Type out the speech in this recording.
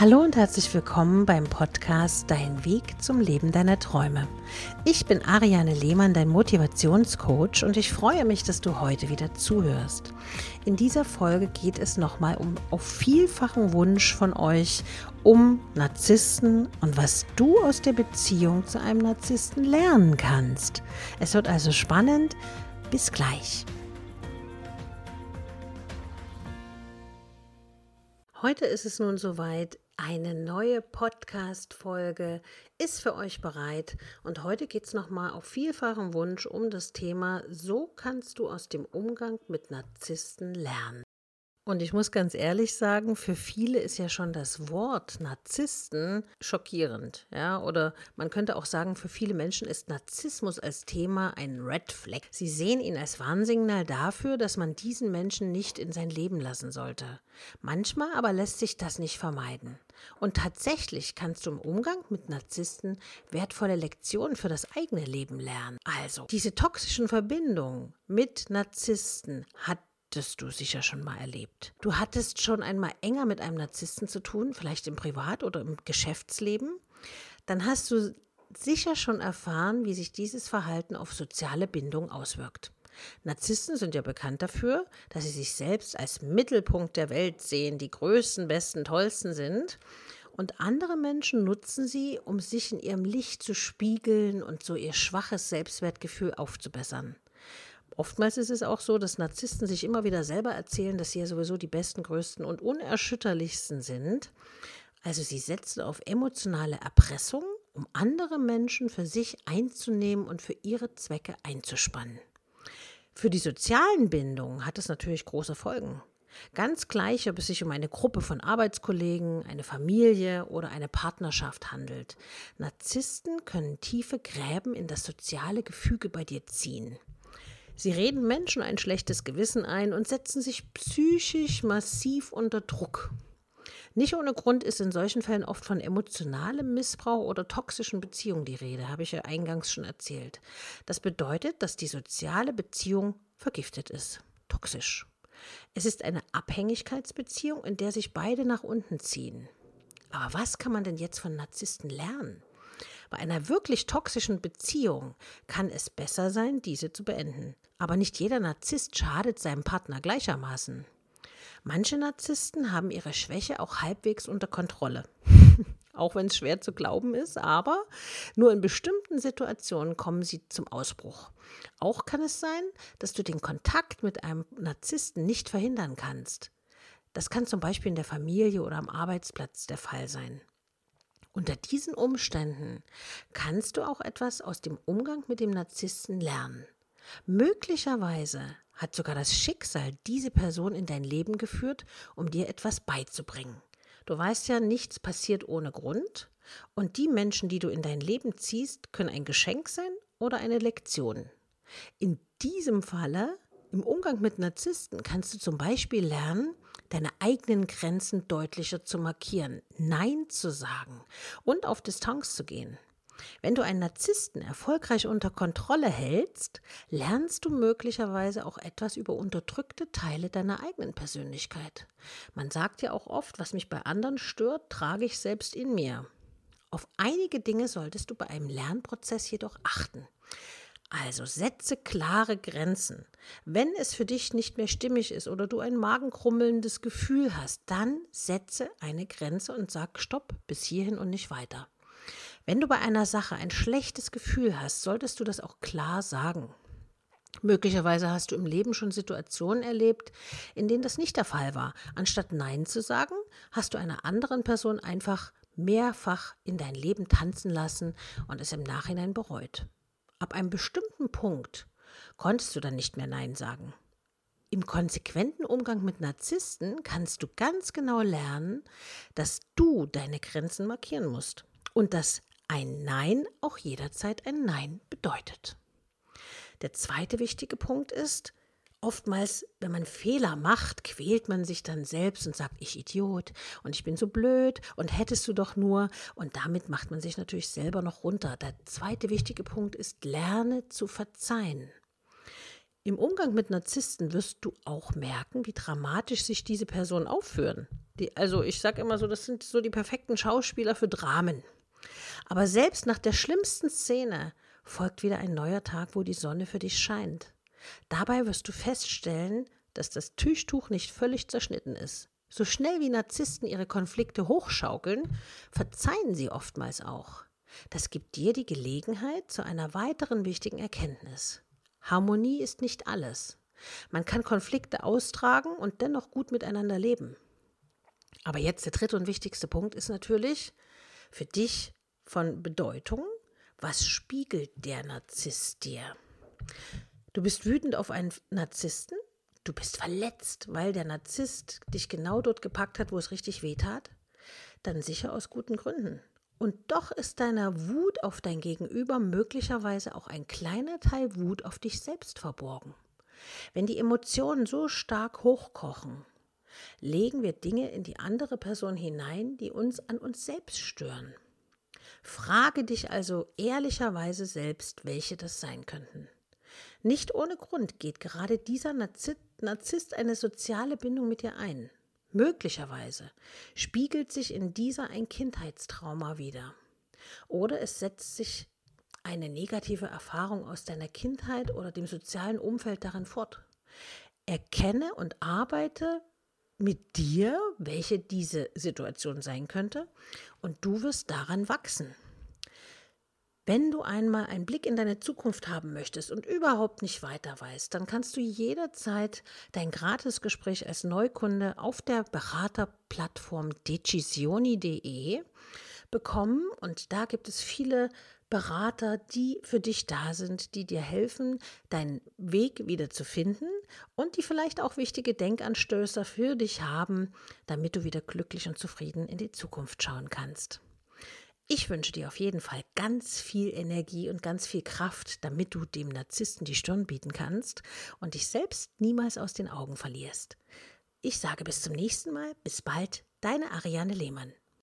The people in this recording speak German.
Hallo und herzlich willkommen beim Podcast Dein Weg zum Leben deiner Träume. Ich bin Ariane Lehmann, dein Motivationscoach und ich freue mich, dass du heute wieder zuhörst. In dieser Folge geht es nochmal um auf vielfachen Wunsch von euch um Narzissten und was du aus der Beziehung zu einem Narzissten lernen kannst. Es wird also spannend. Bis gleich. Heute ist es nun soweit. Eine neue Podcast-Folge ist für euch bereit und heute geht es nochmal auf vielfachen Wunsch um das Thema So kannst du aus dem Umgang mit Narzissten lernen. Und ich muss ganz ehrlich sagen, für viele ist ja schon das Wort Narzissten schockierend. Ja? Oder man könnte auch sagen, für viele Menschen ist Narzissmus als Thema ein Red Flag. Sie sehen ihn als Warnsignal dafür, dass man diesen Menschen nicht in sein Leben lassen sollte. Manchmal aber lässt sich das nicht vermeiden. Und tatsächlich kannst du im Umgang mit Narzissten wertvolle Lektionen für das eigene Leben lernen. Also, diese toxischen Verbindungen mit Narzissten hat hattest du sicher schon mal erlebt. Du hattest schon einmal enger mit einem Narzissten zu tun, vielleicht im Privat- oder im Geschäftsleben. Dann hast du sicher schon erfahren, wie sich dieses Verhalten auf soziale Bindung auswirkt. Narzissten sind ja bekannt dafür, dass sie sich selbst als Mittelpunkt der Welt sehen, die größten, besten, tollsten sind. Und andere Menschen nutzen sie, um sich in ihrem Licht zu spiegeln und so ihr schwaches Selbstwertgefühl aufzubessern. Oftmals ist es auch so, dass Narzissten sich immer wieder selber erzählen, dass sie ja sowieso die besten, größten und unerschütterlichsten sind. Also sie setzen auf emotionale Erpressung, um andere Menschen für sich einzunehmen und für ihre Zwecke einzuspannen. Für die sozialen Bindungen hat es natürlich große Folgen. Ganz gleich, ob es sich um eine Gruppe von Arbeitskollegen, eine Familie oder eine Partnerschaft handelt. Narzissten können tiefe Gräben in das soziale Gefüge bei dir ziehen. Sie reden Menschen ein schlechtes Gewissen ein und setzen sich psychisch massiv unter Druck. Nicht ohne Grund ist in solchen Fällen oft von emotionalem Missbrauch oder toxischen Beziehungen die Rede, habe ich ja eingangs schon erzählt. Das bedeutet, dass die soziale Beziehung vergiftet ist, toxisch. Es ist eine Abhängigkeitsbeziehung, in der sich beide nach unten ziehen. Aber was kann man denn jetzt von Narzissten lernen? Bei einer wirklich toxischen Beziehung kann es besser sein, diese zu beenden. Aber nicht jeder Narzisst schadet seinem Partner gleichermaßen. Manche Narzissten haben ihre Schwäche auch halbwegs unter Kontrolle. auch wenn es schwer zu glauben ist, aber nur in bestimmten Situationen kommen sie zum Ausbruch. Auch kann es sein, dass du den Kontakt mit einem Narzissten nicht verhindern kannst. Das kann zum Beispiel in der Familie oder am Arbeitsplatz der Fall sein. Unter diesen Umständen kannst du auch etwas aus dem Umgang mit dem Narzissten lernen. Möglicherweise hat sogar das Schicksal diese Person in dein Leben geführt, um dir etwas beizubringen. Du weißt ja, nichts passiert ohne Grund und die Menschen, die du in dein Leben ziehst, können ein Geschenk sein oder eine Lektion. In diesem Falle, im Umgang mit Narzissten, kannst du zum Beispiel lernen, deine eigenen Grenzen deutlicher zu markieren, Nein zu sagen und auf Distanz zu gehen. Wenn du einen Narzissten erfolgreich unter Kontrolle hältst, lernst du möglicherweise auch etwas über unterdrückte Teile deiner eigenen Persönlichkeit. Man sagt ja auch oft, was mich bei anderen stört, trage ich selbst in mir. Auf einige Dinge solltest du bei einem Lernprozess jedoch achten. Also setze klare Grenzen. Wenn es für dich nicht mehr stimmig ist oder du ein magenkrummelndes Gefühl hast, dann setze eine Grenze und sag Stopp bis hierhin und nicht weiter. Wenn du bei einer Sache ein schlechtes Gefühl hast, solltest du das auch klar sagen. Möglicherweise hast du im Leben schon Situationen erlebt, in denen das nicht der Fall war. Anstatt Nein zu sagen, hast du einer anderen Person einfach mehrfach in dein Leben tanzen lassen und es im Nachhinein bereut. Ab einem bestimmten Punkt konntest du dann nicht mehr Nein sagen. Im konsequenten Umgang mit Narzissten kannst du ganz genau lernen, dass du deine Grenzen markieren musst und dass ein Nein auch jederzeit ein Nein bedeutet. Der zweite wichtige Punkt ist, Oftmals, wenn man Fehler macht, quält man sich dann selbst und sagt, ich Idiot und ich bin so blöd und hättest du doch nur. Und damit macht man sich natürlich selber noch runter. Der zweite wichtige Punkt ist, lerne zu verzeihen. Im Umgang mit Narzissten wirst du auch merken, wie dramatisch sich diese Personen aufführen. Die, also ich sage immer so, das sind so die perfekten Schauspieler für Dramen. Aber selbst nach der schlimmsten Szene folgt wieder ein neuer Tag, wo die Sonne für dich scheint. Dabei wirst du feststellen, dass das Tüchtuch nicht völlig zerschnitten ist. So schnell wie Narzissten ihre Konflikte hochschaukeln, verzeihen sie oftmals auch. Das gibt dir die Gelegenheit zu einer weiteren wichtigen Erkenntnis. Harmonie ist nicht alles. Man kann Konflikte austragen und dennoch gut miteinander leben. Aber jetzt der dritte und wichtigste Punkt ist natürlich für dich von Bedeutung, was spiegelt der Narzisst dir? Du bist wütend auf einen Narzissten, du bist verletzt, weil der Narzisst dich genau dort gepackt hat, wo es richtig weh tat, dann sicher aus guten Gründen. Und doch ist deiner Wut auf dein Gegenüber möglicherweise auch ein kleiner Teil Wut auf dich selbst verborgen. Wenn die Emotionen so stark hochkochen, legen wir Dinge in die andere Person hinein, die uns an uns selbst stören. Frage dich also ehrlicherweise selbst, welche das sein könnten. Nicht ohne Grund geht gerade dieser Narzisst eine soziale Bindung mit dir ein. Möglicherweise spiegelt sich in dieser ein Kindheitstrauma wieder. Oder es setzt sich eine negative Erfahrung aus deiner Kindheit oder dem sozialen Umfeld darin fort. Erkenne und arbeite mit dir, welche diese Situation sein könnte, und du wirst daran wachsen. Wenn du einmal einen Blick in deine Zukunft haben möchtest und überhaupt nicht weiter weißt, dann kannst du jederzeit dein Gratisgespräch als Neukunde auf der Beraterplattform decisioni.de bekommen und da gibt es viele Berater, die für dich da sind, die dir helfen, deinen Weg wieder zu finden und die vielleicht auch wichtige Denkanstößer für dich haben, damit du wieder glücklich und zufrieden in die Zukunft schauen kannst. Ich wünsche dir auf jeden Fall ganz viel Energie und ganz viel Kraft, damit du dem Narzissten die Stirn bieten kannst und dich selbst niemals aus den Augen verlierst. Ich sage bis zum nächsten Mal, bis bald, deine Ariane Lehmann.